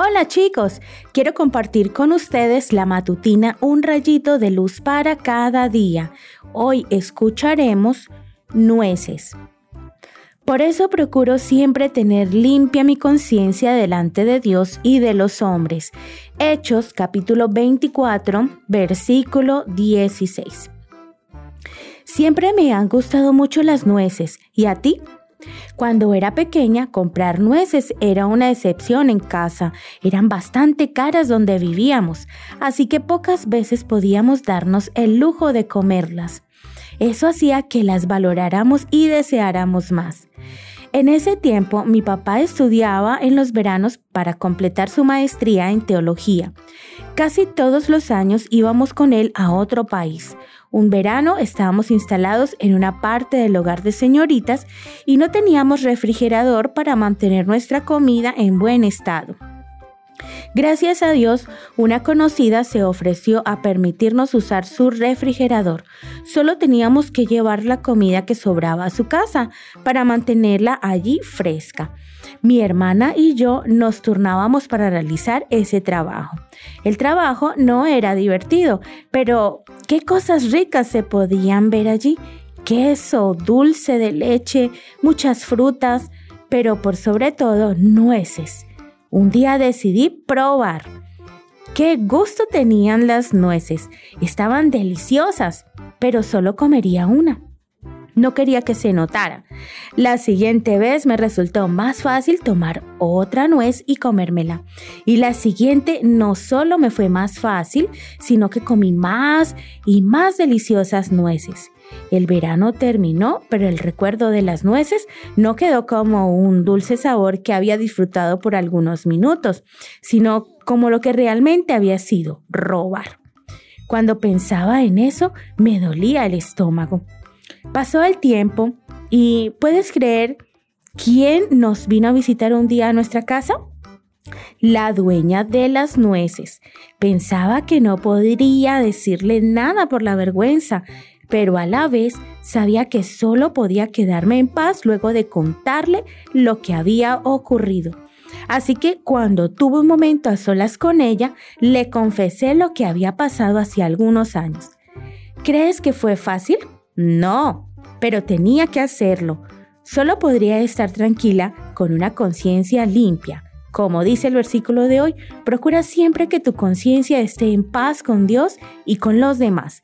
Hola chicos, quiero compartir con ustedes la matutina Un rayito de luz para cada día. Hoy escucharemos nueces. Por eso procuro siempre tener limpia mi conciencia delante de Dios y de los hombres. Hechos capítulo 24, versículo 16. Siempre me han gustado mucho las nueces. ¿Y a ti? Cuando era pequeña, comprar nueces era una excepción en casa. Eran bastante caras donde vivíamos, así que pocas veces podíamos darnos el lujo de comerlas. Eso hacía que las valoráramos y deseáramos más. En ese tiempo mi papá estudiaba en los veranos para completar su maestría en teología. Casi todos los años íbamos con él a otro país. Un verano estábamos instalados en una parte del hogar de señoritas y no teníamos refrigerador para mantener nuestra comida en buen estado. Gracias a Dios, una conocida se ofreció a permitirnos usar su refrigerador. Solo teníamos que llevar la comida que sobraba a su casa para mantenerla allí fresca. Mi hermana y yo nos turnábamos para realizar ese trabajo. El trabajo no era divertido, pero qué cosas ricas se podían ver allí. Queso, dulce de leche, muchas frutas, pero por sobre todo nueces. Un día decidí probar. Qué gusto tenían las nueces. Estaban deliciosas, pero solo comería una. No quería que se notara. La siguiente vez me resultó más fácil tomar otra nuez y comérmela. Y la siguiente no solo me fue más fácil, sino que comí más y más deliciosas nueces. El verano terminó, pero el recuerdo de las nueces no quedó como un dulce sabor que había disfrutado por algunos minutos, sino como lo que realmente había sido robar. Cuando pensaba en eso, me dolía el estómago. Pasó el tiempo y ¿puedes creer quién nos vino a visitar un día a nuestra casa? La dueña de las nueces. Pensaba que no podría decirle nada por la vergüenza, pero a la vez sabía que solo podía quedarme en paz luego de contarle lo que había ocurrido. Así que cuando tuve un momento a solas con ella, le confesé lo que había pasado hace algunos años. ¿Crees que fue fácil? No, pero tenía que hacerlo. Solo podría estar tranquila con una conciencia limpia. Como dice el versículo de hoy, procura siempre que tu conciencia esté en paz con Dios y con los demás.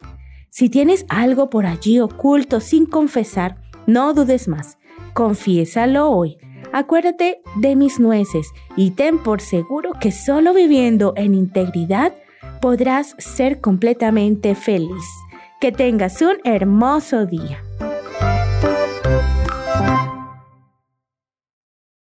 Si tienes algo por allí oculto sin confesar, no dudes más. Confiésalo hoy. Acuérdate de mis nueces y ten por seguro que solo viviendo en integridad podrás ser completamente feliz. Que tengas un hermoso día.